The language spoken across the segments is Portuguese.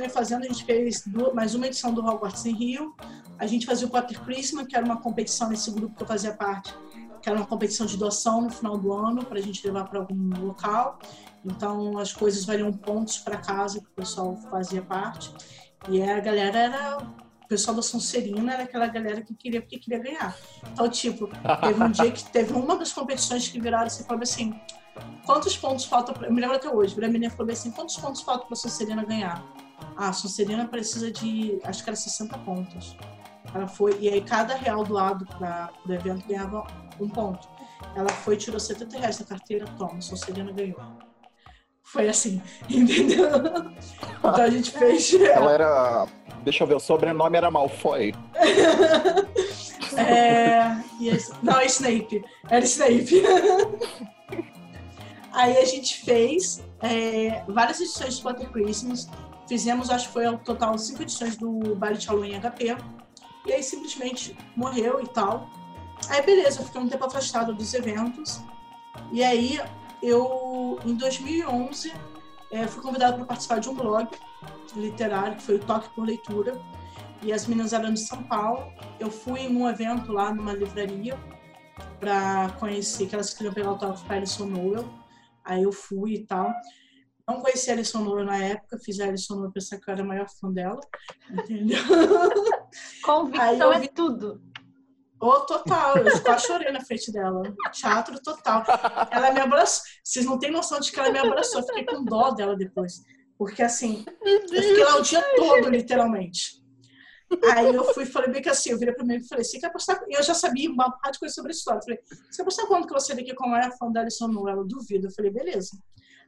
continuei fazendo, a gente fez mais uma edição do Hogwarts em Rio. A gente fazia o Potter Christmas, que era uma competição nesse grupo que eu fazia parte, que era uma competição de doação no final do ano, para a gente levar para algum local. Então, as coisas valiam pontos para casa, que o pessoal fazia parte. E a galera era o pessoal da Sonserina era aquela galera que queria porque queria ganhar. Então, tipo, teve um dia que teve uma das competições que viraram assim, falou assim, quantos pontos faltam pra... eu me lembro até hoje, a menina falou assim, quantos pontos faltam para a Sonserina ganhar? Ah, a Sonserina precisa de, acho que era 60 pontos. Ela foi, e aí cada real doado para o evento ganhava um ponto. Ela foi, tirou 70 reais da carteira, toma, Sonserina ganhou. Foi assim, entendeu? Então a gente fez. Ela era. Deixa eu ver, o sobrenome era Malfoy. é, yes, não, é Snape. Era Snape. Aí a gente fez é, várias edições de Potter Christmas. Fizemos, acho que foi ao total cinco edições do Baile de Halloween HP. E aí simplesmente morreu e tal. Aí beleza, eu fiquei um tempo afastado dos eventos. E aí eu, em 2011, é, fui convidada para participar de um blog literário, que foi o Toque por Leitura. E as meninas eram de São Paulo. Eu fui em um evento lá numa livraria para conhecer, que elas queriam pegar autógrafo para Alison Noel. Aí eu fui e tal. Não conheci a Alison Noel na época, fiz a Alison Noel pensar que eu era a maior fã dela, entendeu? Convicção vi... é tudo. Ô, oh, total, eu quase chorei na frente dela. Teatro total. Ela me abraçou. Vocês não têm noção de que ela me abraçou. Eu fiquei com dó dela depois. Porque assim, eu fiquei lá o dia todo, literalmente. Aí eu fui falei bem que assim, eu virei pra mim e falei, você quer apostar? E eu já sabia uma parte de coisa sobre a história. Eu falei, você quer apostar quanto que você daqui como é fã da Alison Noel? Ela duvida. Eu falei, beleza.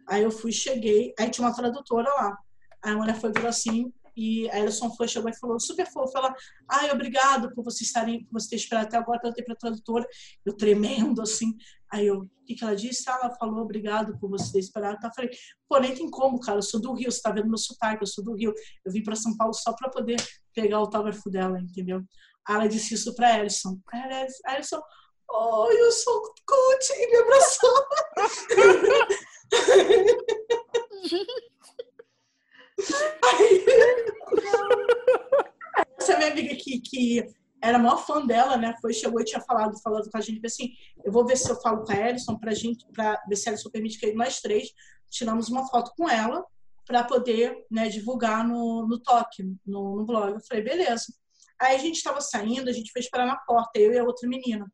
Aí eu fui, cheguei, aí tinha uma tradutora lá. Aí a mulher foi, virou assim, e a Alison foi, chegou e falou, super fofo, ela, ai, obrigado por você estarem, por você ter esperado até agora para ter para tradutora. Eu tremendo, assim. Aí eu, o que, que ela disse? Ah, ela falou, obrigado por você ter esperado. Então, eu falei, pô, nem tem como, cara, eu sou do Rio, você tá vendo meu sotaque, eu sou do Rio. Eu vim para São Paulo só para poder pegar o autógrafo dela, entendeu? Aí ela disse isso para Alison. A Alison, oh, eu sou coach, e me abraçou. Aí, essa minha amiga aqui, que era a maior fã dela, né? Foi, chegou e tinha falado, falando com a gente, assim, eu vou ver se eu falo com a Alison pra gente, pra ver se a Alison permite que nós três tiramos uma foto com ela para poder né, divulgar no, no toque, no, no blog. Eu falei, beleza. Aí a gente estava saindo, a gente foi esperar na porta, eu e a outra menina.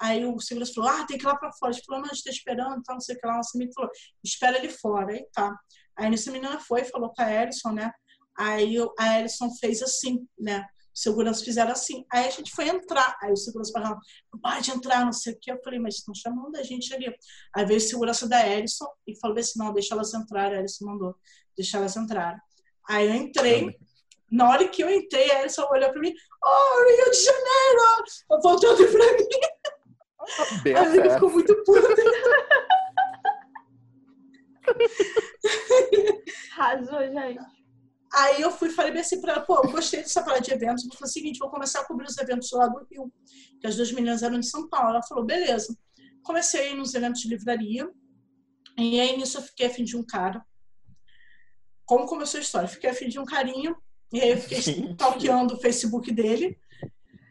Aí o segurança falou, ah, tem que ir lá para fora. A gente falou, não, a gente tá esperando, tá, não sei o que lá. Nossa menina falou, espera ele fora. Aí tá. Aí nessa menina foi, falou com a Ellison, né? Aí a Ellison fez assim, né? Os seguranças fizeram assim. Aí a gente foi entrar. Aí o segurança falou, não pode entrar, não sei o que. Eu falei, mas estão chamando a gente ali. Aí veio o segurança da Ellison e falou assim, não, deixa elas entrarem. A Ellison mandou, deixa elas entrarem. Aí eu entrei. Na hora que eu entrei, a Ellison olhou para mim, oh, Rio de Janeiro! Voltando para mim. Bem Aí ele ficou muito puto. Arrasou, gente. Aí eu fui e falei assim pra ela, pô, eu gostei dessa parada de eventos. Eu falei o seguinte, vou começar a cobrir os eventos lá do Rio, que as duas meninas eram de São Paulo. Ela falou, beleza. Comecei a nos eventos de livraria. E aí nisso eu fiquei afim de um cara. Como começou a história? Fiquei afim de um carinho. E aí eu fiquei stalkeando o Facebook dele.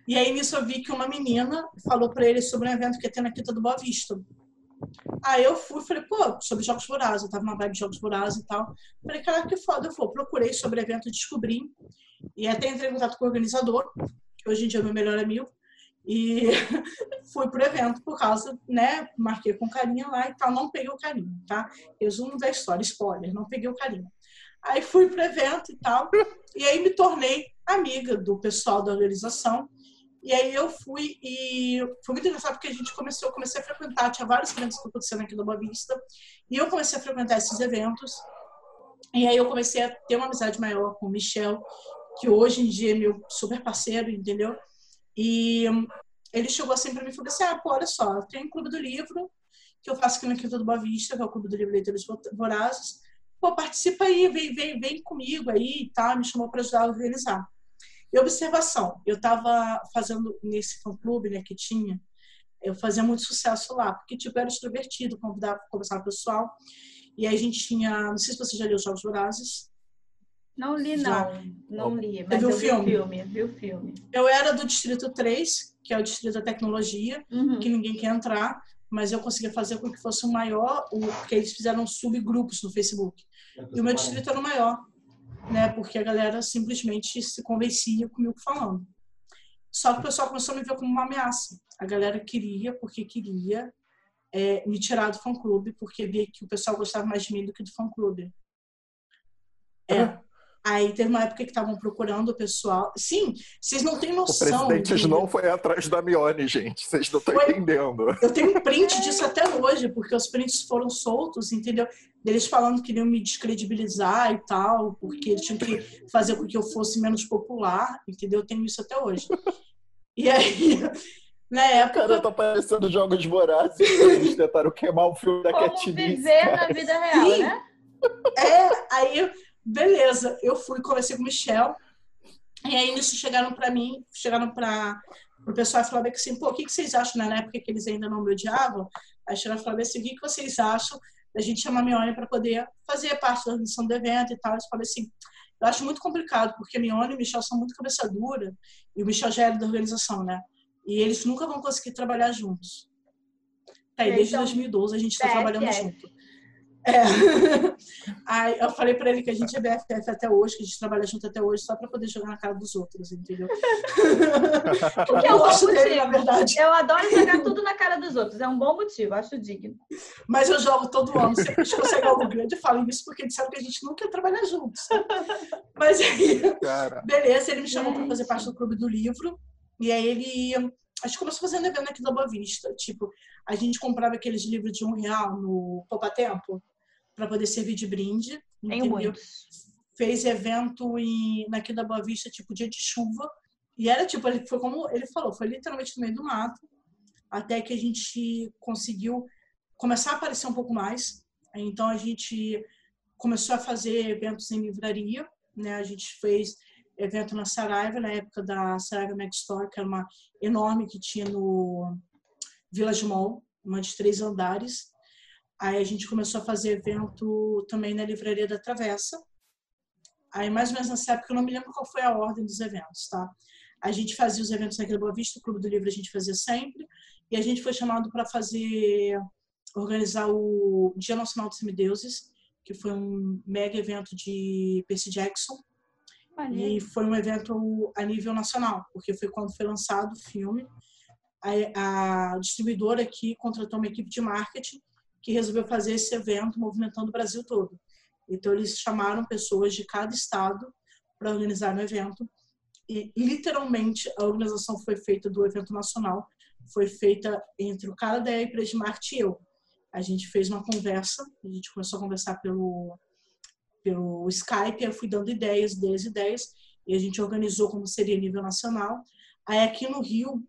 E aí nisso eu vi que uma menina falou para ele sobre um evento que ia ter na Quinta do Boa Vista. Aí eu fui, falei, pô, sobre Jogos Vorazes, eu tava numa vibe de Jogos Vorazes e tal. Falei, cara, que foda, eu vou. Procurei sobre o evento, descobri. E até entrei em contato com o organizador, que hoje em dia é meu melhor amigo. E fui pro evento por causa, né? Marquei com carinha lá e tal. Não peguei o carinho, tá? Resumo da história, spoiler, não peguei o carinho. Aí fui pro evento e tal. E aí me tornei amiga do pessoal da organização. E aí eu fui e foi muito engraçado porque a gente começou, comecei a frequentar, tinha vários eventos acontecendo aqui no Boa Vista, e eu comecei a frequentar esses eventos. E aí eu comecei a ter uma amizade maior com o Michel, que hoje em dia é meu super parceiro, entendeu? E ele chegou assim para mim e falou assim: "Ah, pô, olha só, tem um clube do livro que eu faço aqui no Quinta do Boa Vista, que é o Clube do Livro Leitores Vorazes. Pô, participa aí, vem, vem, vem comigo aí e tá? Me chamou para ajudar a organizar. E observação, eu estava fazendo nesse fã-clube né, que tinha, eu fazia muito sucesso lá, porque tipo, eu era extrovertido, convidava, conversava com o pessoal, e aí a gente tinha, não sei se você já leu os Jogos Vorazes. Não li, não. Já. Não li. Mas viu o filme? Vi o filme, vi o filme. Eu era do Distrito 3, que é o Distrito da Tecnologia, uhum. que ninguém quer entrar, mas eu conseguia fazer com que fosse o maior, porque eles fizeram subgrupos no Facebook. E o meu distrito era o maior, né? Porque a galera simplesmente se convencia comigo falando. Só que o pessoal começou a me ver como uma ameaça. A galera queria, porque queria, é, me tirar do fã-clube, porque via que o pessoal gostava mais de mim do que do fã-clube. É. Aí teve uma época que estavam procurando o pessoal. Sim, vocês não têm noção. O presidente não foi atrás da Mione, gente. Vocês não estão entendendo. Eu tenho um print disso até hoje, porque os prints foram soltos, entendeu? Deles falando que queriam me descredibilizar e tal, porque eles tinham que fazer com que eu fosse menos popular, entendeu? Eu tenho isso até hoje. E aí, na época. Cara tá parecendo jogos vorazes. Eles tentaram queimar o filme da Como viver na vida real, Sim. né? É, aí Beleza, eu fui, conversei com o Michel. E aí, nisso, chegaram para mim, chegaram para o pessoal e falaram assim: pô, o que, que vocês acham, né? na época que eles ainda não me odiavam? Aí chegaram e falaram assim: o que, que vocês acham da gente chamar a Mione para poder fazer parte da organização do evento e tal? Eles falaram assim: eu acho muito complicado, porque a Mione e o Michel são muito cabeça dura, e o Michel já era da organização, né? E eles nunca vão conseguir trabalhar juntos. Tá, e desde então, 2012 a gente está trabalhando é. junto. É. Aí eu falei para ele que a gente é BFF até hoje, que a gente trabalha junto até hoje, só para poder jogar na cara dos outros, entendeu? Porque é um bom dele, na verdade. Eu adoro jogar tudo na cara dos outros, é um bom motivo, acho digno. Mas eu jogo todo ano, sempre que consegue algo grande, eu falo isso porque disseram que a gente nunca ia trabalhar juntos. Mas aí, Cara. beleza, ele me chamou para fazer parte do clube do livro, e aí ele a gente começou fazendo evento aqui da Boa Vista. Tipo, a gente comprava aqueles livros de um real no Poupa Tempo para poder servir de brinde. Tem muitos. Fez evento em, aqui da Boa Vista, tipo, dia de chuva. E era tipo, ele foi como ele falou, foi literalmente no meio do mato, até que a gente conseguiu começar a aparecer um pouco mais. Então a gente começou a fazer eventos em livraria, né? A gente fez evento na Saraiva, na época da Saraiva Mag Store, que era uma enorme que tinha no Village Mall, uma de três andares. Aí a gente começou a fazer evento também na Livraria da Travessa. Aí, mais ou menos nessa época, eu não me lembro qual foi a ordem dos eventos, tá? A gente fazia os eventos naquele Boa Vista, o Clube do Livro a gente fazia sempre. E a gente foi chamado para fazer, organizar o Dia Nacional dos Semideuses, que foi um mega evento de Percy Jackson. E foi um evento a nível nacional, porque foi quando foi lançado o filme. A, a distribuidora aqui contratou uma equipe de marketing que resolveu fazer esse evento movimentando o Brasil todo. Então, eles chamaram pessoas de cada estado para organizar o evento. E, literalmente, a organização foi feita do evento nacional, foi feita entre o cara da empresa de marketing e eu. A gente fez uma conversa, a gente começou a conversar pelo, pelo Skype, eu fui dando ideias, ideias, ideias, e a gente organizou como seria a nível nacional. Aí aqui no Rio,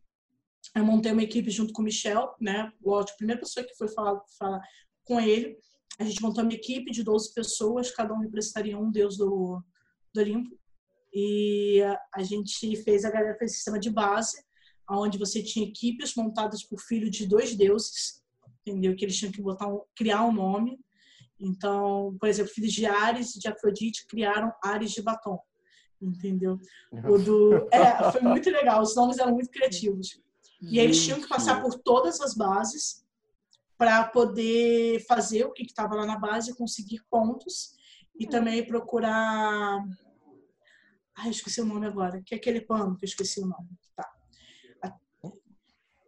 eu montei uma equipe junto com o Michel, né? O a primeira pessoa que foi falar, falar com ele. A gente montou uma equipe de 12 pessoas, cada um representaria um deus do, do Olimpo. E a gente fez, a galera fez sistema de base, onde você tinha equipes montadas por filho de dois deuses, entendeu? Que eles tinham que botar um, criar um nome. Então, por exemplo, filhos de Ares e de Afrodite criaram Ares de Batom, entendeu? O do, é, foi muito legal, os nomes eram muito criativos. E eles tinham que passar por todas as bases para poder fazer o que estava lá na base, conseguir pontos e também procurar. Ai, esqueci o nome agora, que é aquele pano que eu esqueci o nome. Tá.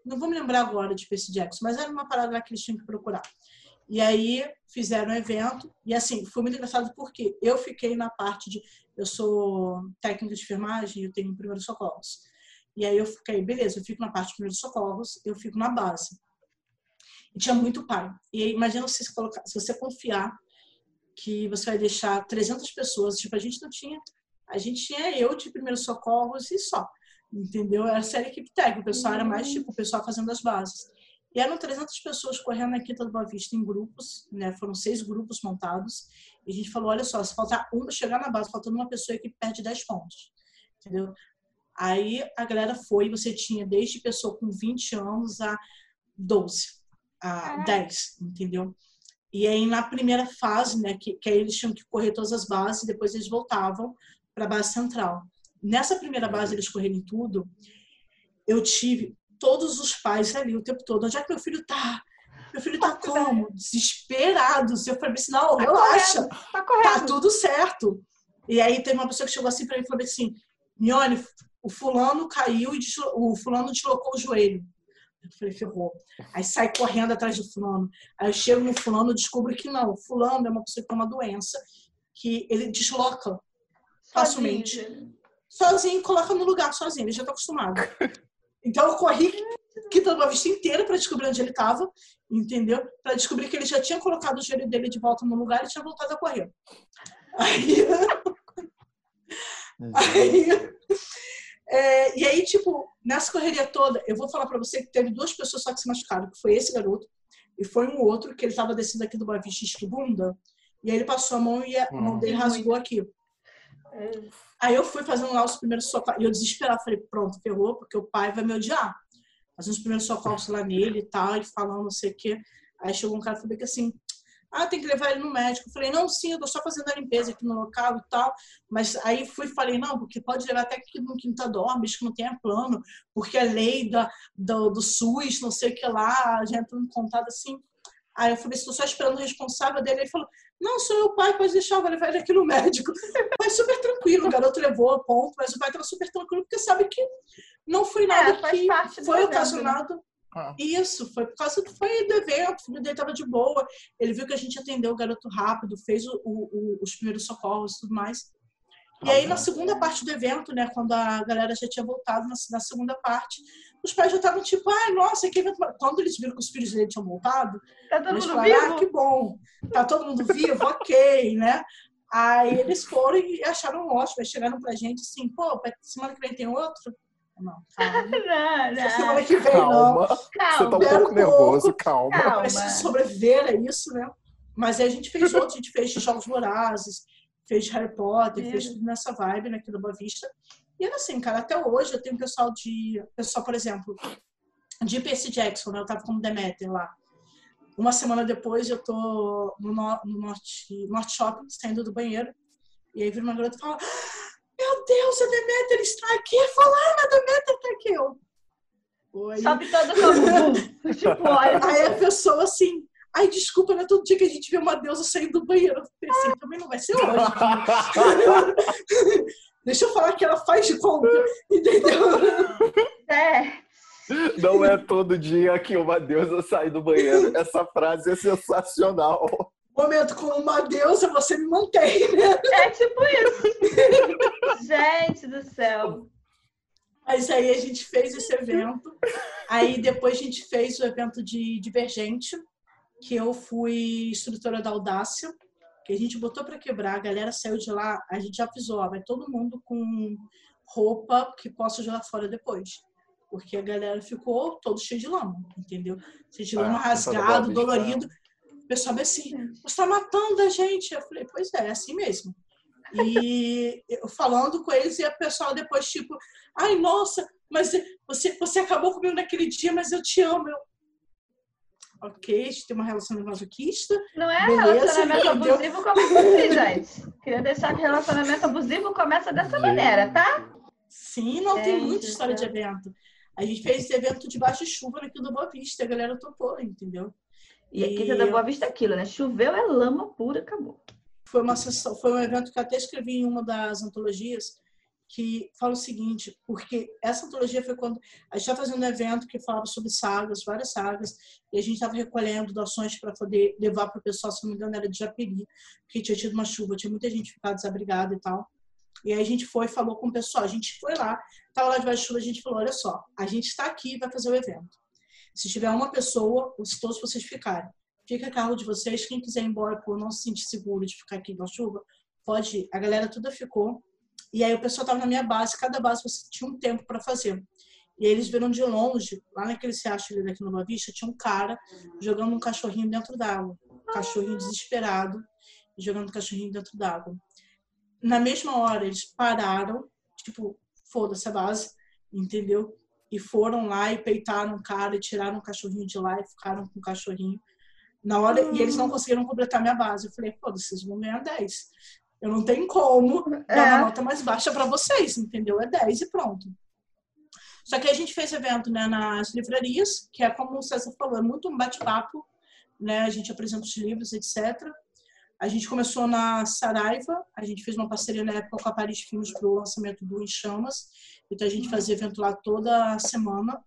Não vou me lembrar agora de Percy Jackson, mas era uma parada lá que eles tinham que procurar. E aí fizeram um evento, e assim, foi muito engraçado porque eu fiquei na parte de. Eu sou técnica de enfermagem, eu tenho primeiros socorros. E aí eu fiquei, beleza, eu fico na parte de primeiros socorros, eu fico na base. E tinha muito pai. E aí, imagina se você, colocar, se você confiar que você vai deixar 300 pessoas, tipo, a gente não tinha, a gente tinha eu de primeiros socorros e só, entendeu? Era série equipe técnica, o pessoal era mais tipo o pessoal fazendo as bases. E eram 300 pessoas correndo na Quinta do Boa Vista em grupos, né? Foram seis grupos montados. E a gente falou, olha só, se faltar um, chegar na base, faltando uma pessoa que perde 10 pontos. Entendeu? Aí a galera foi, você tinha desde pessoa com 20 anos a 12, a 10, entendeu? E aí, na primeira fase, né, que, que aí eles tinham que correr todas as bases, depois eles voltavam para a base central. Nessa primeira base, eles correrem tudo, eu tive todos os pais ali o tempo todo. Onde é que meu filho tá? Meu filho tá como? Desesperados. Eu falei assim, não, tá relaxa. Correndo, tá, correndo. tá tudo certo. E aí teve uma pessoa que chegou assim para mim e falou assim, Mione, o fulano caiu e o fulano deslocou o joelho. Eu falei, ferrou. Aí sai correndo atrás do fulano. Aí eu chego no fulano e descubro que não. O fulano é uma pessoa que tem uma doença que ele desloca facilmente. Sozinho, sozinho coloca no lugar sozinho. Ele já está acostumado. Então eu corri quitando a vista inteira para descobrir onde ele estava, entendeu? Para descobrir que ele já tinha colocado o joelho dele de volta no lugar e tinha voltado a correr. Aí, aí é, e aí, tipo, nessa correria toda, eu vou falar para você que teve duas pessoas só que se machucaram, que foi esse garoto e foi um outro que ele estava descendo aqui do Boa Vista bunda e aí ele passou a mão e a hum. mão dele rasgou aqui. É. Aí eu fui fazendo lá os primeiros socorros e eu desesperada, falei, pronto, ferrou, porque o pai vai me odiar. Fazendo os primeiros socorros lá nele e tal, e falando não sei o quê. Aí chegou um cara e falou que assim, ah, tem que levar ele no médico. Eu falei, não, sim, eu tô só fazendo a limpeza aqui no local e tal. Mas aí fui falei, não, porque pode levar até aqui no Quinta Dorme, que não tenha plano, porque a lei da, do, do SUS, não sei o que lá, a gente entrou em contato assim. Aí eu falei, estou só esperando o responsável dele. Ele falou, não, sou eu, pai, pode deixar, vou levar ele aqui no médico. Mas super tranquilo, o garoto levou, ponto. Mas o pai estava super tranquilo, porque sabe que não foi nada é, que foi né? ocasionado ah. Isso, foi por causa do, foi do evento, o filho dele estava de boa. Ele viu que a gente atendeu o garoto rápido, fez o, o, os primeiros socorros e tudo mais. E aí, na segunda parte do evento, né, quando a galera já tinha voltado, na, na segunda parte, os pais já estavam tipo, ai, nossa, que evento. Quando eles viram que os filhos dele tinham voltado, tá todo eles mundo falaram, vivo? ah, que bom, tá todo mundo vivo, ok, né? Aí eles foram e acharam ótimo, aí chegaram pra gente assim, pô, semana que vem tem outro? Não, calma. não, não. Semana que vem, calma. não. Calma. Você tá um pouco nervoso, calma. calma. Preciso sobreviver a isso, né? Mas aí a gente fez outros, a gente fez Jogos Vorazes, fez Harry Potter, é. fez tudo nessa vibe, né, aqui do Boa Vista. E era assim, cara, até hoje eu tenho pessoal de. Pessoal, por exemplo, de Percy Jackson, né? Eu tava como Demeter lá. Uma semana depois eu tô no, no Norte, Norte Shopping, saindo do banheiro. E aí vira uma garota e fala: meu Deus, a Demeter está aqui. Falando, a Demeter está aqui. Eu, Oi. Sobe todo como tipo, olha. Aí a pessoa assim, ai, desculpa, não é todo dia que a gente vê uma deusa saindo do banheiro. Eu pensei, também não vai ser hoje. Deixa eu falar que ela faz de conta, entendeu? É. Não é todo dia que uma deusa sai do banheiro. Essa frase é sensacional momento com uma deusa, você me mantém, né? É tipo isso. Gente do céu. Mas aí a gente fez esse evento. Aí depois a gente fez o evento de Divergente, que eu fui instrutora da Audácia, que a gente botou para quebrar, a galera saiu de lá, a gente já avisou, ó, vai todo mundo com roupa que possa jogar fora depois. Porque a galera ficou todo cheio de lama, entendeu? Cheio de lama ah, rasgado, dolorido pessoal assim, você está matando a gente. Eu falei, pois é, é assim mesmo. E eu falando com eles e a pessoa depois, tipo, ai, nossa, mas você, você acabou comigo naquele dia, mas eu te amo. Eu, ok, a gente tem uma relação masoquista. Não é beleza, relacionamento entendeu? abusivo como assim, gente. Queria deixar que relacionamento abusivo começa dessa maneira, tá? Sim, não é, tem muita história de evento. A gente fez esse evento debaixo de chuva aqui do Boa Vista, a galera topou, entendeu? E aqui e... da Boa Vista é aquilo, né? Choveu é lama pura, acabou. Foi uma sessão, foi um evento que eu até escrevi em uma das antologias que fala o seguinte, porque essa antologia foi quando a gente estava fazendo um evento que falava sobre sagas, várias sagas, e a gente estava recolhendo doações para poder levar para o pessoal, se não me engano, era de Japeri, porque tinha tido uma chuva, tinha muita gente ficado desabrigada e tal. E aí a gente foi falou com o pessoal, a gente foi lá, estava lá debaixo de chuva, a gente falou, olha só, a gente está aqui e vai fazer o evento. Se tiver uma pessoa, ou se todos vocês ficarem, fica a carro de vocês. Quem quiser ir embora por não se sentir seguro de ficar aqui na chuva, pode ir. A galera toda ficou. E aí o pessoal estava na minha base, cada base você tinha um tempo para fazer. E eles viram de longe, lá naquele riacho ali daqui no Boa Vista, tinha um cara jogando um cachorrinho dentro d'água. Um cachorrinho desesperado, jogando um cachorrinho dentro d'água. Na mesma hora, eles pararam, tipo, foda-se a base, entendeu? e foram lá e peitaram o cara e tiraram o cachorrinho de lá e ficaram com o cachorrinho. Na hora. E eles não hum. conseguiram completar minha base. Eu falei, pô, vocês vão ganhar 10. Eu não tenho como é. dar uma nota mais baixa para vocês, entendeu? É 10 e pronto. Só que a gente fez evento né, nas livrarias, que é como o César falou, é muito um bate-papo, né? A gente apresenta os livros, etc. A gente começou na Saraiva, a gente fez uma parceria na época com a Paris Filmes para o lançamento do Em Chamas. Então a gente fazia evento lá toda semana.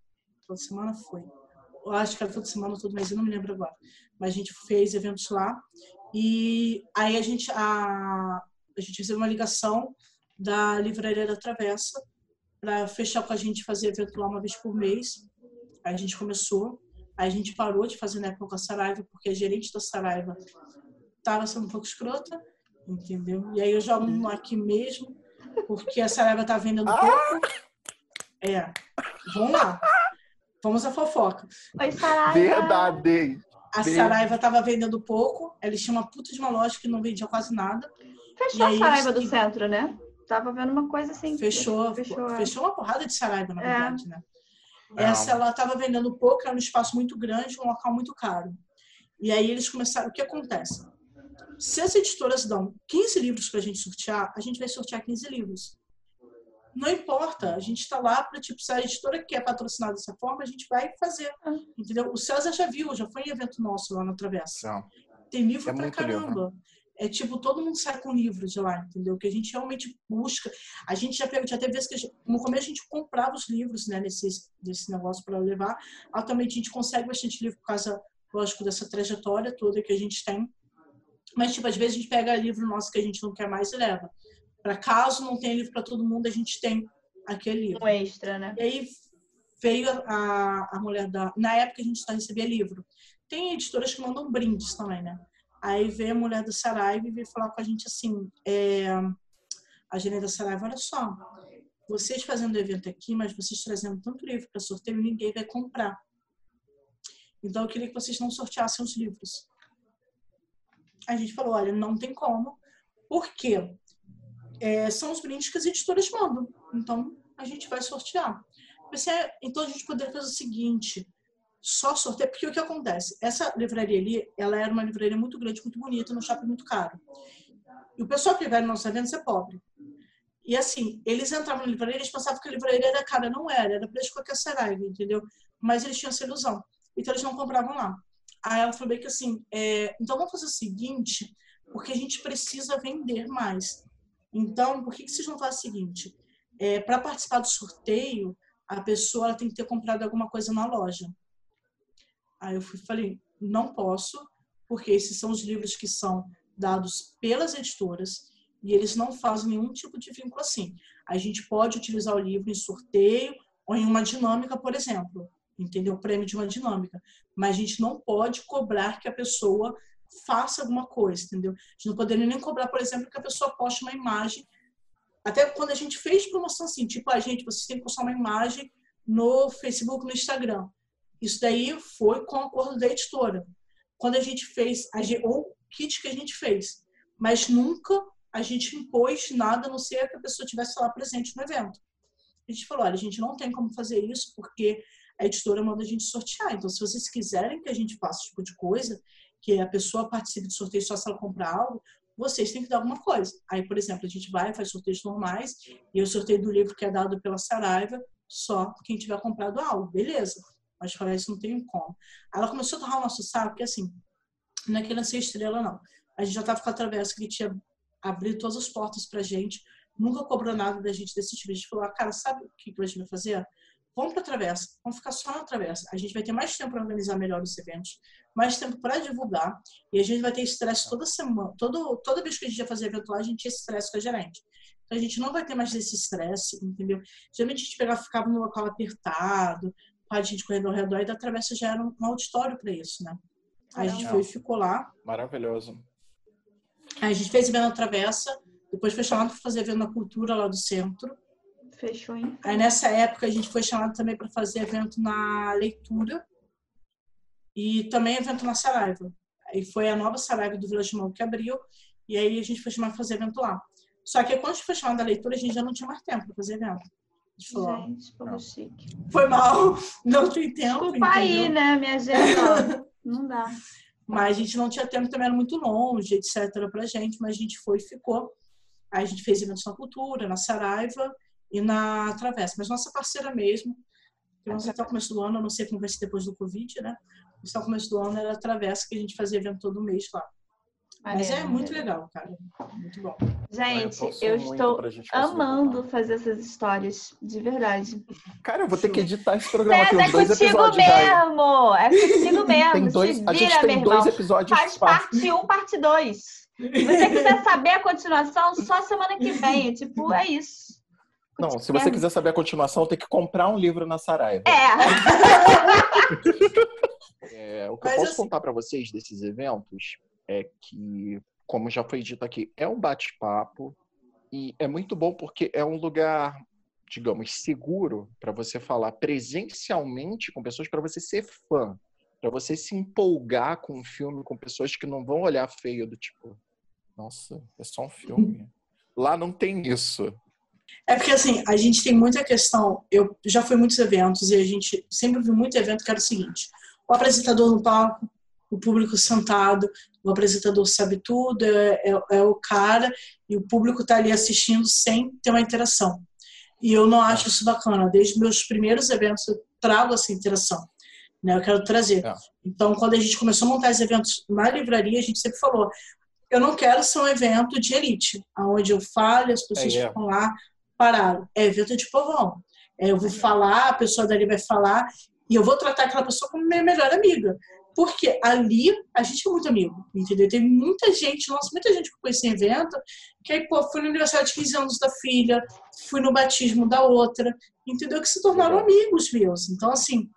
Toda semana foi. Eu acho que era toda semana, todo mês, eu não me lembro agora. Mas a gente fez eventos lá. E aí a gente, a, a gente fez uma ligação da Livraria da Travessa para fechar com a gente fazer evento lá uma vez por mês. Aí a gente começou. Aí a gente parou de fazer na época com a Saraiva, porque a gerente da Saraiva estava sendo um pouco escrota, entendeu? E aí eu jogo um aqui mesmo, porque a Saraiva tá vendendo ah! pouco. É. Vamos lá. Vamos à fofoca. Oi, Saraiva. Verdade. A Saraiva tava vendendo pouco. Eles tinham uma puta de uma loja que não vendia quase nada. Fechou a Saraiva do centro, né? Tava vendo uma coisa assim. Fechou, fechou, fechou uma porrada de Saraiva, na é. verdade, né? Essa ela estava vendendo pouco, era um espaço muito grande, um local muito caro. E aí eles começaram. O que acontece? Se as editoras dão 15 livros para a gente sortear, a gente vai sortear 15 livros. Não importa, a gente está lá para, tipo, se a editora quer patrocinar dessa forma, a gente vai fazer. Ah. Entendeu? O César já viu, já foi em evento nosso lá na Travessa. Não. Tem livro é pra caramba. Livro. É tipo, todo mundo sai com livros de lá, entendeu? Que a gente realmente busca. A gente já pegou, já teve vezes que gente, no começo a gente comprava os livros, né, nesse, desse negócio para levar. Atualmente a gente consegue bastante livro por causa, lógico, dessa trajetória toda que a gente tem. Mas, tipo, às vezes a gente pega livro nosso que a gente não quer mais e leva. Para caso não tenha livro para todo mundo, a gente tem aquele livro. Um extra, né? E aí veio a, a mulher da. Na época a gente só recebia livro. Tem editoras que mandam brindes também, né? Aí veio a mulher do Saraiva e veio falar com a gente assim: é, a gerente da Saraiva, olha só, vocês fazendo evento aqui, mas vocês trazendo tanto livro para sorteio, ninguém vai comprar. Então eu queria que vocês não sorteassem os livros a gente falou, olha, não tem como, porque é, são os brindes que as editoras mandam. Então, a gente vai sortear. Pensei, então, a gente poderia fazer o seguinte, só sortear, porque o que acontece? Essa livraria ali, ela era uma livraria muito grande, muito bonita, no shopping muito caro. E o pessoal que vai no nosso evento é pobre. E assim, eles entravam na livraria, eles pensavam que a livraria era cara, não era, era preço qualquer Saraiva, entendeu? Mas eles tinham essa ilusão. Então eles não compravam lá. Aí ela falou bem que assim, é, então vamos fazer o seguinte, porque a gente precisa vender mais. Então, por que, que vocês não fazem o seguinte? É, Para participar do sorteio, a pessoa tem que ter comprado alguma coisa na loja. Aí eu fui, falei, não posso, porque esses são os livros que são dados pelas editoras e eles não fazem nenhum tipo de vínculo assim. A gente pode utilizar o livro em sorteio ou em uma dinâmica, por exemplo entendeu? O prêmio de uma dinâmica. Mas a gente não pode cobrar que a pessoa faça alguma coisa, entendeu? A gente não poderia nem cobrar, por exemplo, que a pessoa poste uma imagem. Até quando a gente fez promoção assim, tipo, a gente, vocês têm que postar uma imagem no Facebook, no Instagram. Isso daí foi com o acordo da editora. Quando a gente fez, ou kit que a gente fez. Mas nunca a gente impôs nada, a não ser que a pessoa estivesse lá presente no evento. A gente falou, olha, a gente não tem como fazer isso, porque a editora manda a gente sortear. Então, se vocês quiserem que a gente faça esse tipo de coisa, que a pessoa participe do sorteio só se ela comprar algo, vocês têm que dar alguma coisa. Aí, por exemplo, a gente vai, faz sorteios normais, e o sorteio do livro que é dado pela Saraiva, só quem tiver comprado algo, beleza. Mas falar isso não tem como. Ela começou a torrar o nosso saco, porque assim, não é querendo ser estrela, não. A gente já estava com a travessa que ele tinha abrido todas as portas pra gente, nunca cobrou nada da gente desse tipo. A gente falou, ah, cara, sabe o que a gente vai fazer? vamos a travessa, vamos ficar só na travessa. A gente vai ter mais tempo para organizar melhor os eventos, mais tempo para divulgar, e a gente vai ter estresse toda semana, todo, toda vez que a gente ia fazer evento lá, a gente tinha estresse com a gerente. Então a gente não vai ter mais esse estresse, entendeu? Geralmente a gente pegava, ficava no local apertado, a gente correndo ao redor, e da travessa já era um auditório para isso, né? Aí a gente foi e ficou lá. Maravilhoso. Aí a gente fez evento na travessa, depois foi chamado para fazer evento na cultura lá do centro. Fechou, hein? Aí nessa época a gente foi chamado também para fazer evento na leitura e também evento na Saraiva. Aí foi a nova Saraiva do Vila de Mão que abriu e aí a gente foi chamado para fazer evento lá. Só que quando a gente foi chamado da leitura, a gente já não tinha mais tempo para fazer evento. Falou, gente, povo chique. Foi mal, não tem tempo. Desculpa entendeu? aí, né, minha gente? não dá. Mas a gente não tinha tempo, também era muito longe, etc. pra gente, mas a gente foi e ficou. Aí a gente fez eventos na Cultura, na Saraiva e na Travessa. Mas nossa parceira mesmo, que não sei até o começo do ano, não sei como vai ser depois do Covid, né? O começo do ano era a Travessa, que a gente fazia evento todo mês lá. Mas é muito legal, cara. Muito bom. Gente, eu, eu estou amando fazer essas histórias, de verdade. Cara, eu vou ter que editar esse programa César, aqui, dois é contigo episódios. mesmo! Já. É contigo mesmo! Tem dois, vira, a gente tem dois episódios. Faz parte 1, um, parte 2. Se você quiser saber a continuação, só semana que vem. Tipo, é isso. Não, se você quiser saber a continuação, tem que comprar um livro na Saraiva. É. é o que eu posso assim... contar para vocês desses eventos é que, como já foi dito aqui, é um bate-papo e é muito bom porque é um lugar, digamos, seguro para você falar presencialmente com pessoas, para você ser fã, para você se empolgar com um filme com pessoas que não vão olhar feio do tipo, nossa, é só um filme. Lá não tem isso. É porque, assim, a gente tem muita questão. Eu já fui em muitos eventos e a gente sempre viu muito evento que era o seguinte: o apresentador no palco, o público sentado, o apresentador sabe tudo, é, é, é o cara, e o público está ali assistindo sem ter uma interação. E eu não acho isso bacana. Desde meus primeiros eventos eu trago essa interação. Né? Eu quero trazer. É. Então, quando a gente começou a montar os eventos na livraria, a gente sempre falou: eu não quero ser um evento de elite, onde eu falo, as pessoas é, ficam lá paradas. É evento de povão. É, eu vou falar, a pessoa dali vai falar, e eu vou tratar aquela pessoa como minha melhor amiga. Porque ali a gente é muito amigo, entendeu? Tem muita gente, nossa, muita gente que conhece evento, que aí, pô, fui no aniversário de 15 anos da filha, fui no batismo da outra, entendeu? Que se tornaram amigos meus. Então, assim,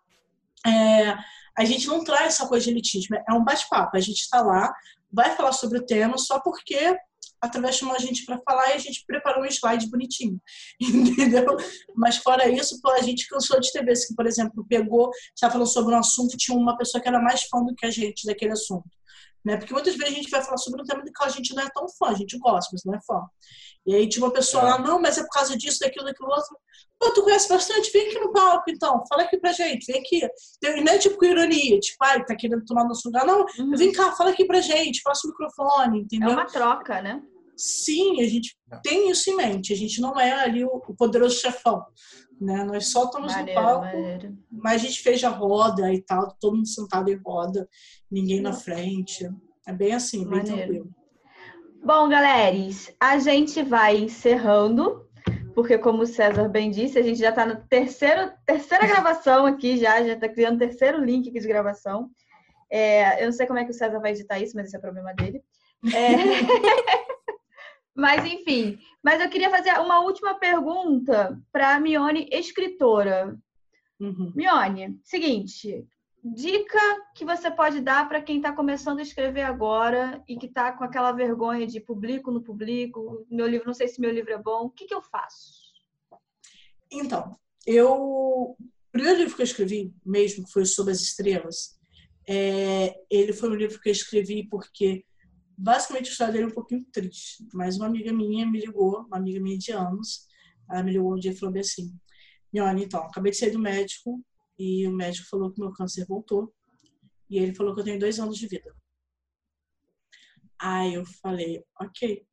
é, a gente não traz essa coisa de elitismo, é um bate-papo. A gente está lá, vai falar sobre o tema só porque através chamou a gente para falar e a gente preparou um slide bonitinho, entendeu? Mas fora isso, a gente cansou de ter vezes que, por exemplo, pegou, estava falando sobre um assunto tinha uma pessoa que era mais fã do que a gente daquele assunto. Né? Porque muitas vezes a gente vai falar sobre um tema do qual a gente não é tão fã, a gente gosta, mas não é fã. E aí tinha uma pessoa é. lá, não, mas é por causa disso, daquilo, daquilo outro. Pô, tu conhece bastante? Vem aqui no palco, então. Fala aqui pra gente, vem aqui. E não é tipo com ironia, tipo, ai, tá querendo tomar nosso lugar. Não, uhum. vem cá, fala aqui pra gente, passa o microfone, entendeu? É uma troca, né? Sim, a gente tem isso em mente. A gente não é ali o, o poderoso chefão, né? Nós só estamos maneiro, no palco, maneiro. mas a gente fez a roda e tal, todo mundo sentado em roda, ninguém na frente. É bem assim, bem maneiro. tranquilo. Bom, galera, a gente vai encerrando, porque como o César bem disse, a gente já está na terceira, terceira gravação aqui já, já está criando o terceiro link aqui de gravação. É, eu não sei como é que o César vai editar isso, mas esse é o problema dele. É... mas enfim, mas eu queria fazer uma última pergunta para a Mione, escritora. Uhum. Mione, seguinte, dica que você pode dar para quem está começando a escrever agora e que está com aquela vergonha de publico no publico, meu livro, não sei se meu livro é bom, o que, que eu faço? Então, eu. O primeiro livro que eu escrevi, mesmo, que foi Sobre as Estrelas, é... ele foi um livro que eu escrevi porque, basicamente, a história dele é um pouquinho triste. Mas uma amiga minha me ligou, uma amiga minha de anos, ela me ligou um dia e falou assim: Mione, então, acabei de sair do médico, e o médico falou que meu câncer voltou. E ele falou que eu tenho dois anos de vida. Aí eu falei, ok,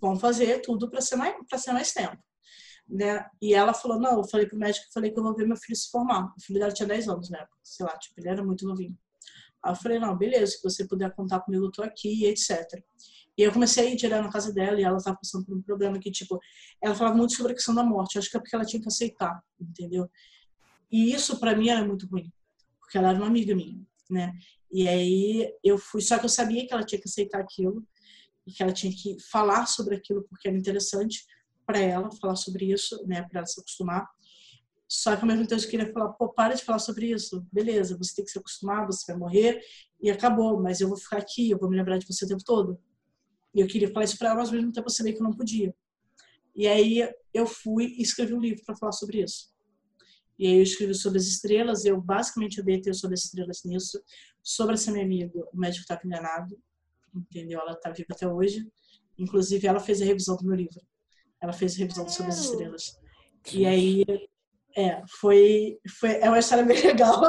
vamos fazer tudo para ser mais ser mais tempo, né? E ela falou, não, eu falei pro médico, eu falei que eu vou ver meu filho se formar. O filho dela tinha 10 anos, né? Sei lá, tipo, ele era muito novinho. Aí eu falei, não, beleza, se você puder contar comigo, eu tô aqui, etc. E eu comecei a ir direto na casa dela e ela estava passando por um problema que, tipo, ela falava muito sobre a questão da morte. Acho que é porque ela tinha que aceitar, entendeu? E isso para mim era muito ruim, porque ela era uma amiga minha, né? E aí eu fui, só que eu sabia que ela tinha que aceitar aquilo e que ela tinha que falar sobre aquilo porque era interessante para ela falar sobre isso, né, para ela se acostumar. Só que ao mesmo tempo eu queria falar, pô, para de falar sobre isso. Beleza, você tem que se acostumar, você vai morrer e acabou, mas eu vou ficar aqui, eu vou me lembrar de você o tempo todo. E eu queria falar isso para ela, mas ao mesmo tempo eu sabia que eu não podia. E aí eu fui e escrevi um livro para falar sobre isso. E aí eu escrevi sobre as estrelas, eu basicamente odeio sobre as estrelas nisso. Sobre essa minha amiga, o médico estava enganado, entendeu? Ela está viva até hoje. Inclusive, ela fez a revisão do meu livro. Ela fez a revisão sobre as estrelas. E aí, é, foi, foi, é uma história bem legal.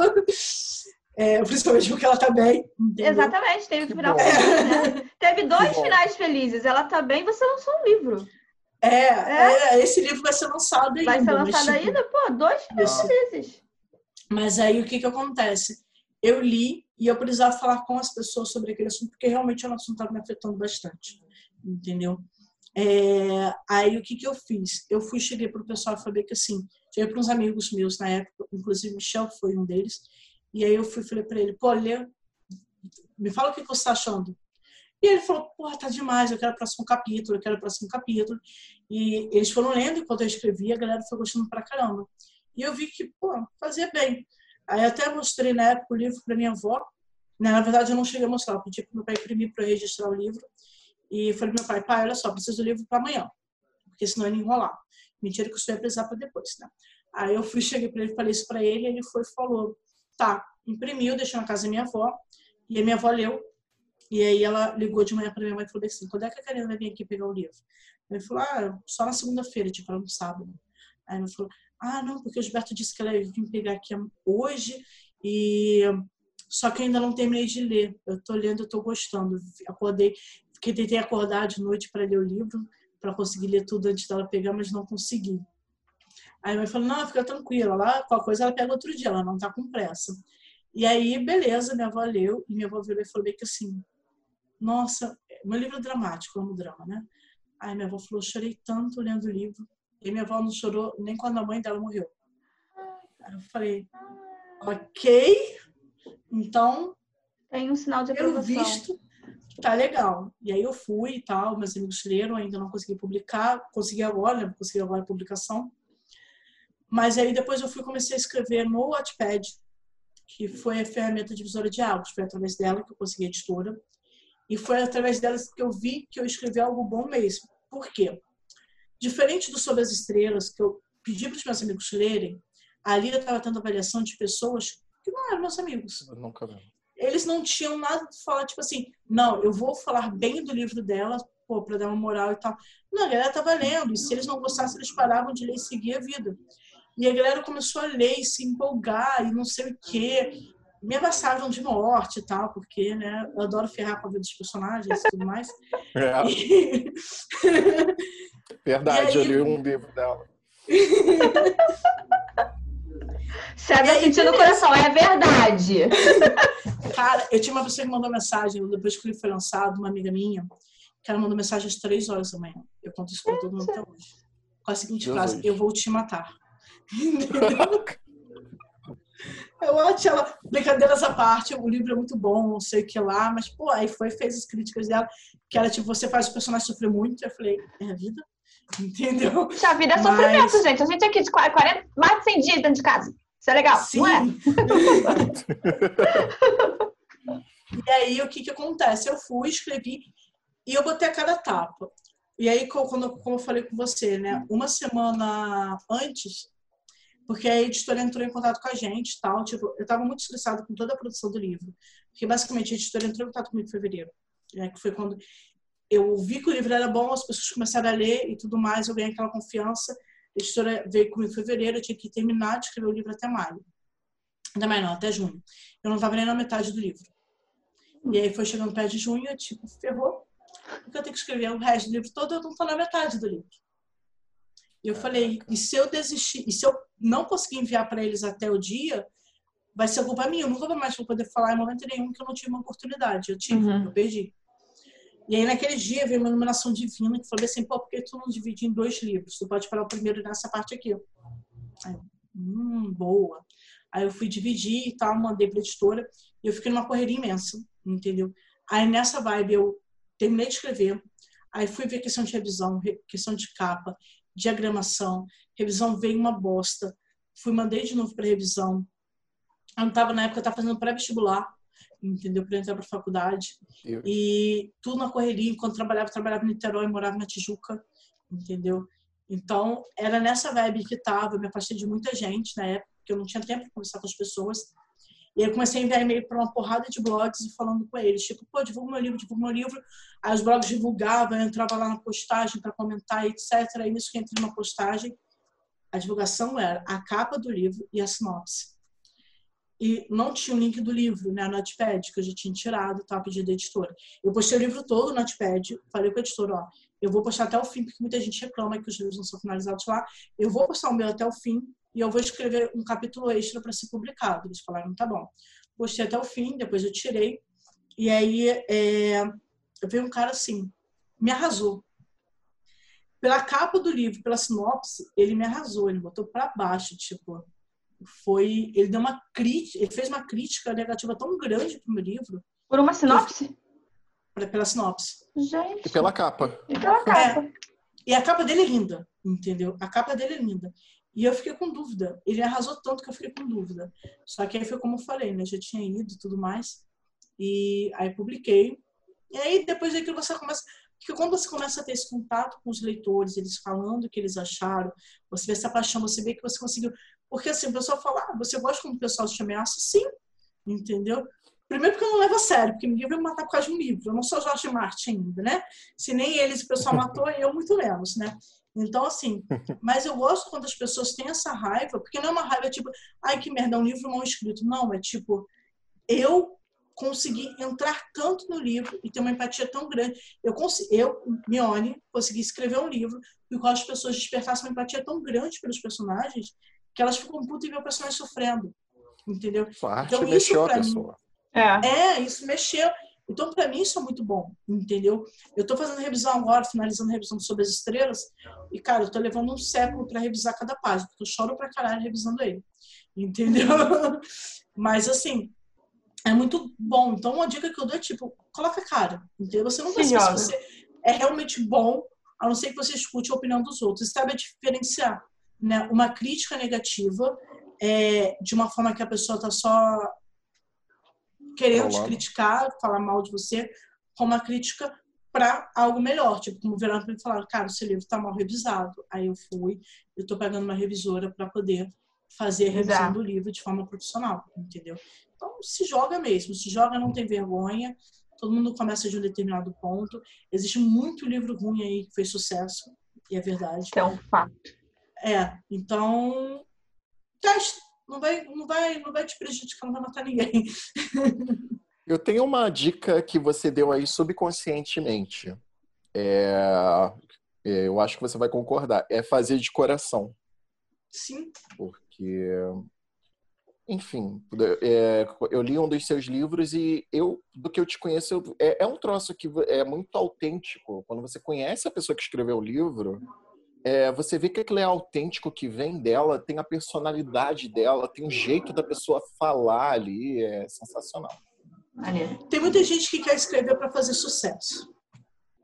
É, principalmente porque ela tá bem. Entendeu? Exatamente, teve final feliz, né? Teve dois finais felizes. Ela tá bem, você lançou um livro. É, é, é, esse livro vai ser lançado ainda. Vai ser lançado mas, tipo, ainda? Pô, dois finais felizes. Mas aí o que que acontece? Eu li e eu precisava falar com as pessoas sobre aquele assunto, porque realmente o assunto estava me afetando bastante. Entendeu? É, aí o que, que eu fiz? Eu fui, cheguei para o pessoal e falei que assim, cheguei para uns amigos meus na época, inclusive Michel foi um deles, e aí eu fui falei para ele, pô, lê, me fala o que, que você está achando. E ele falou, porra, tá demais, eu quero o próximo capítulo, eu quero o próximo capítulo. E eles foram lendo enquanto eu escrevia, a galera foi gostando pra caramba. E eu vi que, pô, fazia bem. Aí até mostrei na época o livro para minha avó. Na verdade, eu não cheguei a mostrar, eu pedi para meu pai imprimir para registrar o livro. E falei pro meu pai, pai, olha só, preciso do livro para amanhã, porque senão ele enrolar. Mentira que eu ia precisar para depois, né? Aí eu fui, cheguei para ele, falei isso para ele, ele foi e falou, tá, imprimiu, deixou na casa da minha avó, e a minha avó leu, e aí ela ligou de manhã para minha mãe e falou assim, quando é que a Karina vai vir aqui pegar o livro? Ele falou, ah, só na segunda-feira, tipo, era no sábado. Aí ela falou, ah, não, porque o Gilberto disse que ela ia vir pegar aqui hoje, e só que ainda não terminei de ler. Eu tô lendo, eu tô gostando. Acordei, porque tentei acordar de noite para ler o livro, para conseguir ler tudo antes dela pegar, mas não consegui. Aí a mãe falou: não, fica tranquila, lá, qualquer coisa ela pega outro dia, ela não tá com pressa. E aí, beleza, minha avó leu, e minha avó virou e falou bem que assim: nossa, meu livro é dramático, eu amo drama, né? Aí minha avó falou: chorei tanto lendo o livro. E minha avó não chorou nem quando a mãe dela morreu. Aí eu falei: ok, então. Tem um sinal de aprovação. Pelo visto, tá legal. E aí eu fui e tal, meus amigos leram, ainda não consegui publicar, consegui agora, né? consegui agora a publicação. Mas aí depois eu fui comecei a escrever no Wattpad, que foi a ferramenta divisora de águas, foi através dela que eu consegui a editora. E foi através dela que eu vi que eu escrevi algo bom mesmo. Por quê? Diferente do Sob as Estrelas, que eu pedi para os meus amigos lerem, ali eu estava tendo avaliação de pessoas que não eram meus amigos. Eles não tinham nada de falar, tipo assim, não, eu vou falar bem do livro dela, pô, pra dar uma moral e tal. Não, a galera tava lendo, e se eles não gostassem, eles paravam de ler e seguir a vida. E a galera começou a ler e se empolgar e não sei o quê. Me abraçavam de morte e tal, porque, né, eu adoro ferrar com a vida dos personagens e tudo mais. É. E... Verdade, aí... eu li um livro dela. César tá sentindo no coração, é verdade. Cara, eu tinha uma pessoa que mandou mensagem, depois que ele foi lançado, uma amiga minha, que ela mandou mensagem às três horas da manhã. Eu conto isso pra todo mundo até hoje. Com a seguinte Deus frase, eu vou te matar. Eu acho ela, brincadeiras à parte, o livro é muito bom, não sei o que lá, mas, pô, aí foi, fez as críticas dela, que era tipo, você faz o personagem sofrer muito. Eu falei, é a vida? Entendeu? A vida é sofrimento, mas... gente. A gente aqui de 40, mais de 100 dias dentro de casa. Isso é legal, Sim. não é? e aí, o que que acontece? Eu fui, escrevi e eu botei a cada tapa. E aí, quando, como eu falei com você, né? Uma semana antes, porque a editora entrou em contato com a gente tal, tipo, eu estava muito estressada com toda a produção do livro. Porque, basicamente, a editora entrou em contato comigo em fevereiro. Né, que foi quando eu vi que o livro era bom, as pessoas começaram a ler e tudo mais, eu ganhei aquela confiança. A editora veio comigo em fevereiro, eu tinha que terminar de escrever o livro até maio. Maio não, até junho. Eu não estava nem na metade do livro. E aí foi chegando perto de junho, eu tipo, ferrou. Porque eu tenho que escrever o resto do livro todo, eu não estou na metade do livro. E eu falei, e se eu desistir, e se eu não conseguir enviar para eles até o dia, vai ser culpa minha. Eu nunca mais vou poder falar em momento nenhum que eu não tive uma oportunidade. Eu tive, uhum. eu perdi. E aí, naquele dia, veio uma iluminação divina que falou assim: pô, por que tu não divide em dois livros? Tu pode parar o primeiro nessa parte aqui. Aí, hum, boa. Aí eu fui dividir e tal, mandei pra editora e eu fiquei numa correria imensa, entendeu? Aí nessa vibe eu terminei de escrever, aí fui ver questão de revisão, questão de capa, diagramação, revisão veio uma bosta. Fui, mandei de novo para revisão. Eu não tava, na época, eu tava fazendo pré-vestibular entendeu? Para entrar para a faculdade. Eu... E tudo na correria, enquanto trabalhava, trabalhava em Niterói, morava na Tijuca, entendeu? Então, era nessa vibe que tava, eu me afastei de muita gente na época, porque eu não tinha tempo para conversar com as pessoas. E aí comecei a enviar e-mail para uma porrada de blogs e falando com eles, tipo, pô, divulga meu livro, divulga meu livro. Aí os blogs divulgavam, eu entrava lá na postagem para comentar, etc. Aí nisso que entrei numa postagem, a divulgação era a capa do livro e a sinopse. E não tinha o link do livro, né, no Notepad, que eu já tinha tirado, tá, pedido da editora. Eu postei o livro todo no Notepad, falei com a editora, ó, eu vou postar até o fim, porque muita gente reclama que os livros não são finalizados lá. Eu vou postar o meu até o fim e eu vou escrever um capítulo extra para ser publicado. Eles falaram, tá bom. Postei até o fim, depois eu tirei. E aí é, veio um cara assim, me arrasou. Pela capa do livro, pela sinopse, ele me arrasou, ele botou para baixo, tipo, foi, ele deu uma crítica, ele fez uma crítica negativa tão grande pro meu livro. Por uma sinopse? pela sinopse. Gente. E pela capa. E pela capa. É. E a capa dele é linda, entendeu? A capa dele é linda. E eu fiquei com dúvida. Ele arrasou tanto que eu fiquei com dúvida. Só que aí foi como eu falei, né? Já tinha ido e tudo mais. E aí publiquei. E aí depois daquilo você começa. Porque quando você começa a ter esse contato com os leitores, eles falando o que eles acharam, você vê essa paixão, você vê que você conseguiu. Porque assim, o pessoal fala, ah, você gosta quando o pessoal te ameaça? Sim, entendeu? Primeiro porque eu não levo a sério, porque ninguém vai me matar por causa de um livro. Eu não sou Jorge Martin ainda, né? Se nem eles o pessoal matou, eu muito menos, né? Então, assim, mas eu gosto quando as pessoas têm essa raiva, porque não é uma raiva tipo, ai que merda, é um livro mal escrito. Não, é tipo, eu consegui entrar tanto no livro e ter uma empatia tão grande. Eu, eu Mione, consegui escrever um livro no qual as pessoas despertassem uma empatia tão grande pelos personagens que elas ficam putas e ver o personagem sofrendo. Entendeu? Sua arte então, mexeu a pessoa. Mim, é. é, isso mexeu. Então, para mim, isso é muito bom, entendeu? Eu estou fazendo revisão agora, finalizando a revisão sobre as estrelas, e, cara, eu estou levando um século para revisar cada página, porque eu choro pra caralho revisando ele, entendeu? Mas, assim, é muito bom. Então, uma dica que eu dou é, tipo, coloca a cara, entendeu? Você não precisa se você é realmente bom, a não ser que você escute a opinião dos outros. Você sabe diferenciar né? uma crítica negativa é, de uma forma que a pessoa está só querendo te criticar, falar mal de você, com uma crítica para algo melhor. Tipo, como viraram para mim e falaram, cara, seu livro está mal revisado. Aí eu fui, eu estou pegando uma revisora para poder fazer a revisão Exato. do livro de forma profissional, entendeu? Então, se joga mesmo, se joga, não tem vergonha. Todo mundo começa de um determinado ponto. Existe muito livro ruim aí que fez sucesso, e é verdade. É um fato. É, então, teste não vai, não vai, não vai te prejudicar, não vai matar ninguém. Eu tenho uma dica que você deu aí subconscientemente. É, é, eu acho que você vai concordar. É fazer de coração. Sim. Porque, enfim, é, eu li um dos seus livros e eu, do que eu te conheço, eu, é, é um troço que é muito autêntico. Quando você conhece a pessoa que escreveu o livro, é, você vê que aquilo é autêntico que vem dela, tem a personalidade dela, tem o jeito da pessoa falar ali, é sensacional. Tem muita gente que quer escrever para fazer sucesso.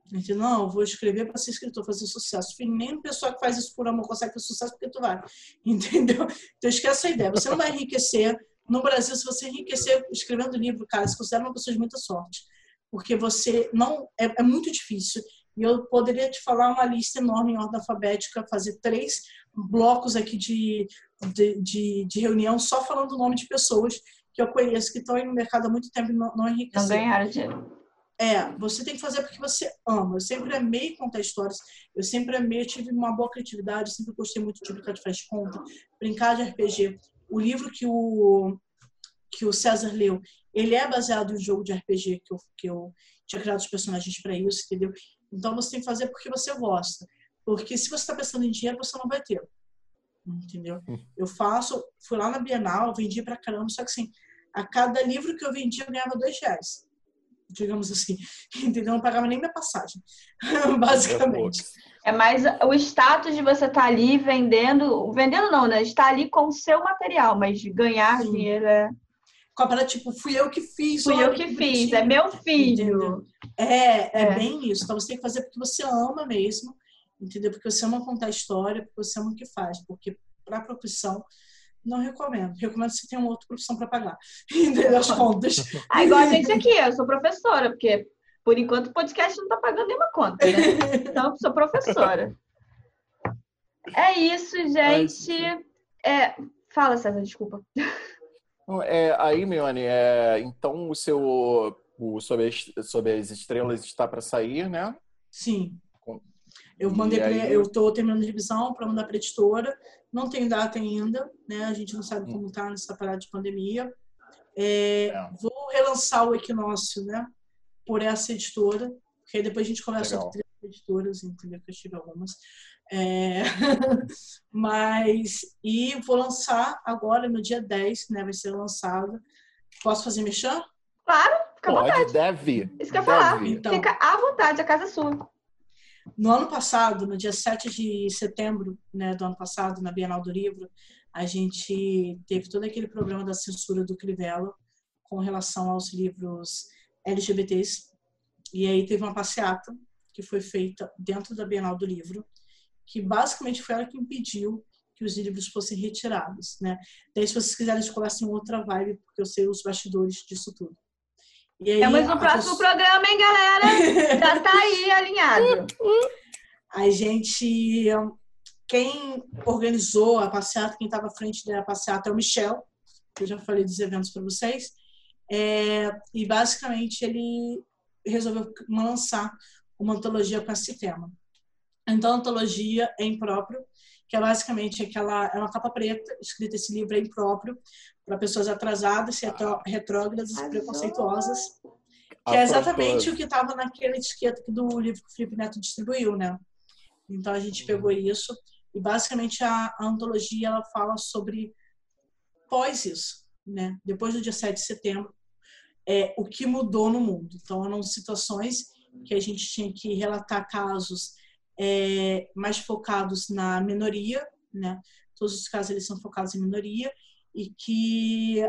A gente, não, vou escrever para ser escritor, fazer sucesso. Filho, nem pessoa que faz isso por amor consegue fazer sucesso porque tu vai. Entendeu? Então esquece a ideia. Você não vai enriquecer. No Brasil, se você enriquecer escrevendo livro, cara, se considera uma pessoa de muita sorte. Porque você não. É, é muito difícil. E eu poderia te falar uma lista enorme em ordem alfabética, fazer três blocos aqui de, de, de, de reunião só falando o nome de pessoas que eu conheço, que estão aí no mercado há muito tempo e não, não enriqueceram. Não ganharam dinheiro. É, você tem que fazer porque você ama. Eu sempre amei contar histórias, eu sempre amei, eu tive uma boa criatividade, sempre gostei muito de brincar de faz conta, brincar de RPG. O livro que o, que o César leu, ele é baseado em um jogo de RPG que eu, que eu tinha criado os personagens para isso, entendeu? Então você tem que fazer porque você gosta. Porque se você está pensando em dinheiro, você não vai ter. Entendeu? Eu faço, fui lá na Bienal, vendi pra caramba, só que assim, a cada livro que eu vendi, eu ganhava dois reais. Digamos assim. Entendeu? Não pagava nem minha passagem. Basicamente. É mais o status de você estar tá ali vendendo, vendendo não, né? Estar ali com o seu material, mas ganhar Sim. dinheiro é Coppola, tipo, fui eu que fiz. Fui eu que, que fiz, é meu filho. É, é, é, bem isso. Então você tem que fazer porque você ama mesmo, entendeu? Porque você ama contar história, porque você ama o que faz. Porque para profissão, não recomendo. Recomendo se tem uma outra profissão para pagar. Entendeu? As contas. Ah, igual a gente aqui, eu sou professora, porque por enquanto o podcast não está pagando nenhuma conta, né? Então, eu sou professora. É isso, gente. É... Fala, César, desculpa. É, aí, Mione, é, então o seu o sobre, as, sobre as estrelas está para sair, né? Sim. Eu mandei aí... eu estou terminando a revisão para mandar para a editora. Não tem data ainda, né? A gente não sabe como está nessa parada de pandemia. É, é. Vou relançar o Equinócio, né? Por essa editora, porque aí depois a gente conversa sobre editoras, entendeu? Que eu tive algumas. É... Mas, e vou lançar agora, no dia 10, né? Vai ser lançado. Posso fazer mexer? Claro, fica à Pode, vontade. deve. Isso que eu ia falar. Então, fica à vontade, a casa é sua. No ano passado, no dia 7 de setembro né, do ano passado, na Bienal do Livro, a gente teve todo aquele problema da censura do Crivella com relação aos livros LGBTs. E aí teve uma passeata que foi feita dentro da Bienal do Livro, que basicamente foi ela que impediu que os livros fossem retirados, né? Daí, se vocês quiserem, a gente conversa em outra vibe, porque eu sei os bastidores disso tudo. E aí, Temos no próximo pessoa... programa, hein, galera? Já tá aí alinhado. A gente... Quem organizou a passeata, quem estava à frente da passeata é o Michel, que eu já falei dos eventos para vocês. É, e, basicamente, ele resolveu lançar uma antologia com esse tema. Então, a antologia é impróprio, que é basicamente aquela é uma capa preta, escrita esse livro é impróprio para pessoas atrasadas, retrógradas e preconceituosas, que é exatamente o que estava naquela etiqueta do livro que o Felipe Neto distribuiu, né? Então a gente pegou isso e basicamente a, a antologia ela fala sobre pós isso, né? Depois do dia 7 de setembro, é o que mudou no mundo. Então eram situações que a gente tinha que relatar casos é, mais focados na minoria, né? Todos os casos eles são focados em minoria e que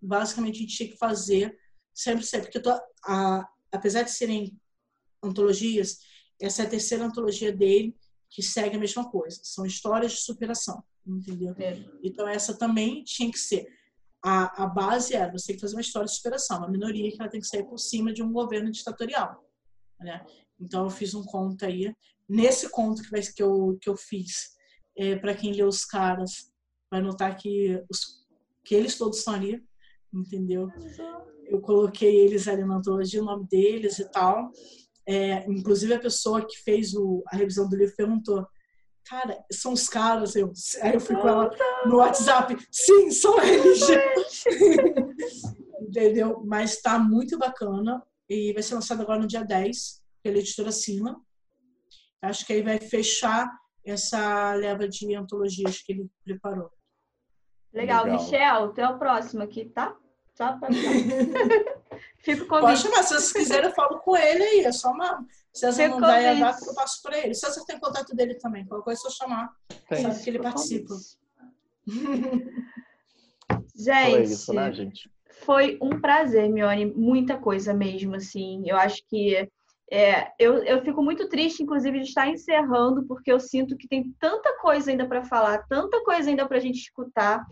basicamente a gente tinha que fazer sempre, sempre porque tô, a, apesar de serem antologias, essa é a terceira antologia dele que segue a mesma coisa. São histórias de superação, entendeu? É. Então essa também tinha que ser a, a base era você tem que fazer uma história de superação, uma minoria que ela tem que sair por cima de um governo ditatorial. Né? Então eu fiz um conto aí. Nesse conto que, vai, que, eu, que eu fiz, é, para quem lê os caras, vai notar que, os, que eles todos estão ali, entendeu? Eu coloquei eles ali na antologia, o nome deles e tal. É, inclusive a pessoa que fez o, a revisão do livro perguntou cara, são os caras. Eu, aí eu fui com ela no WhatsApp, sim, são eles. Entendeu? Mas tá muito bacana e vai ser lançado agora no dia 10 pela editora Sina. Acho que aí vai fechar essa leva de antologias que ele preparou. Legal, Legal. Michel, até o próximo aqui, tá? Só pra Fico com Pode chamar, se vocês quiserem, eu falo com ele aí. É só uma. César não vai a data que eu passo para ele. César tem contato dele também. Qualquer coisa é só chamar. Tem. Sabe que ele participa. gente, isso, né, gente, foi um prazer, Mione. Muita coisa mesmo, assim. Eu acho que é, eu, eu fico muito triste, inclusive, de estar encerrando, porque eu sinto que tem tanta coisa ainda para falar, tanta coisa ainda para a gente escutar,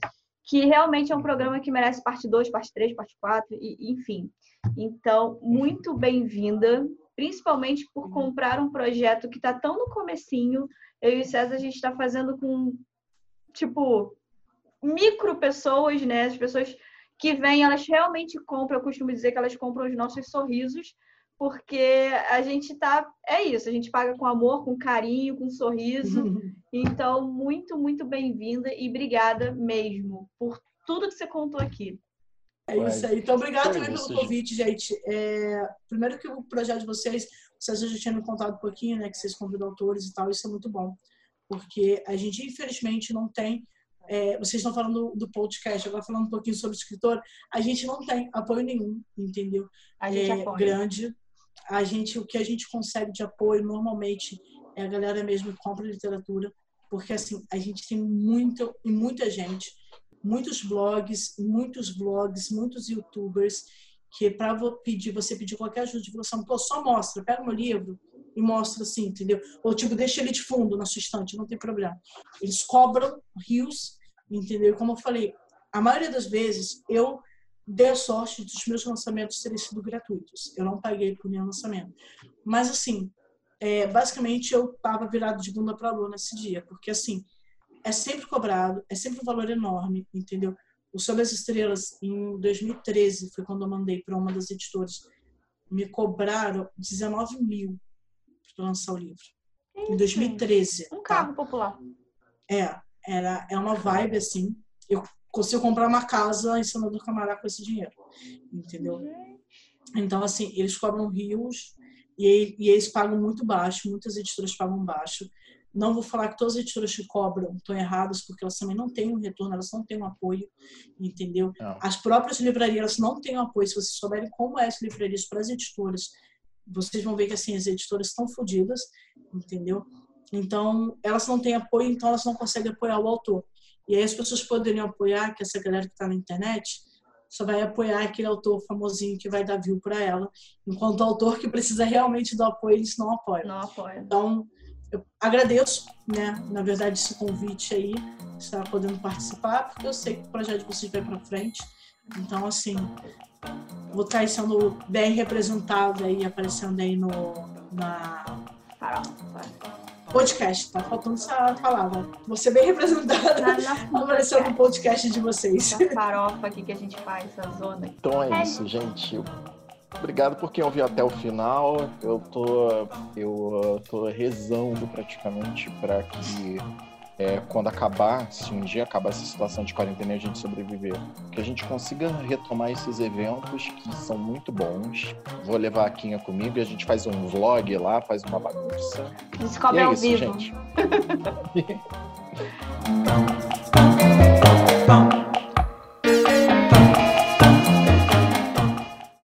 que realmente é um programa que merece parte 2, parte 3, parte 4, e, enfim. Então, muito bem-vinda, principalmente por comprar um projeto que está tão no comecinho. Eu e o César, a gente está fazendo com, tipo, micro pessoas, né? As pessoas que vêm, elas realmente compram, eu costumo dizer que elas compram os nossos sorrisos, porque a gente tá. É isso, a gente paga com amor, com carinho, com sorriso. Então, muito, muito bem-vinda e obrigada mesmo por tudo que você contou aqui. É isso aí. Então, obrigado também pelo convite, gente. É, primeiro que o projeto de vocês, vocês já tinham me contado um pouquinho, né? Que vocês convidam autores e tal, isso é muito bom. Porque a gente, infelizmente, não tem. É, vocês estão falando do podcast, agora falando um pouquinho sobre escritor, a gente não tem apoio nenhum, entendeu? A gente é, apoia. grande. A gente, o que a gente consegue de apoio normalmente é a galera mesmo que compra literatura, porque assim, a gente tem muito e muita gente muitos blogs, muitos blogs, muitos youtubers que para pedir, você pedir qualquer ajuda de divulgação, pô, só mostra, pega meu livro e mostra assim, entendeu? Ou tipo, deixa ele de fundo na sua estante, não tem problema. Eles cobram rios, entendeu? Como eu falei, a maioria das vezes eu dei a sorte dos meus lançamentos terem sido gratuitos. Eu não paguei por nenhum lançamento. Mas assim, é, basicamente eu tava virado de bunda para lua nesse dia, porque assim, é sempre cobrado, é sempre um valor enorme, entendeu? O Sob as Estrelas, em 2013, foi quando eu mandei para uma das editoras, me cobraram 19 mil para lançar o livro. Em 2013. Um carro tá? popular. É, era, é uma vibe assim. Eu consigo comprar uma casa em Senador Camará com esse dinheiro. Entendeu? Então, assim, eles cobram rios e, e eles pagam muito baixo, muitas editoras pagam baixo. Não vou falar que todas as editoras que cobram estão erradas, porque elas também não têm um retorno, elas não têm um apoio, entendeu? Não. As próprias livrarias não têm um apoio. Se vocês souberem como é as livrarias para as editoras, vocês vão ver que assim as editoras estão fodidas, entendeu? Então, elas não têm apoio, então elas não conseguem apoiar o autor. E aí as pessoas poderiam apoiar, que essa galera que está na internet, só vai apoiar aquele autor famosinho que vai dar view para ela, enquanto o autor que precisa realmente do apoio, eles não apoiam. Não apoiam. Então, eu agradeço, né, na verdade, esse convite aí, estar podendo participar, porque eu sei que o projeto de vocês vai para frente. Então, assim, vou estar sendo bem representado aí, aparecendo aí no, na, podcast, tá faltando essa palavra. Você bem representada aparecendo no podcast de vocês. Essa farofa aqui que a gente faz, essa zona. Então é, é isso, gente. Obrigado por quem ouviu até o final. Eu tô, eu tô rezando praticamente para que é, quando acabar, se um dia acabar essa situação de quarentena e a gente sobreviver, que a gente consiga retomar esses eventos que são muito bons. Vou levar a Quinha comigo e a gente faz um vlog lá, faz uma bagunça. Descobre e é ao isso, vivo. gente.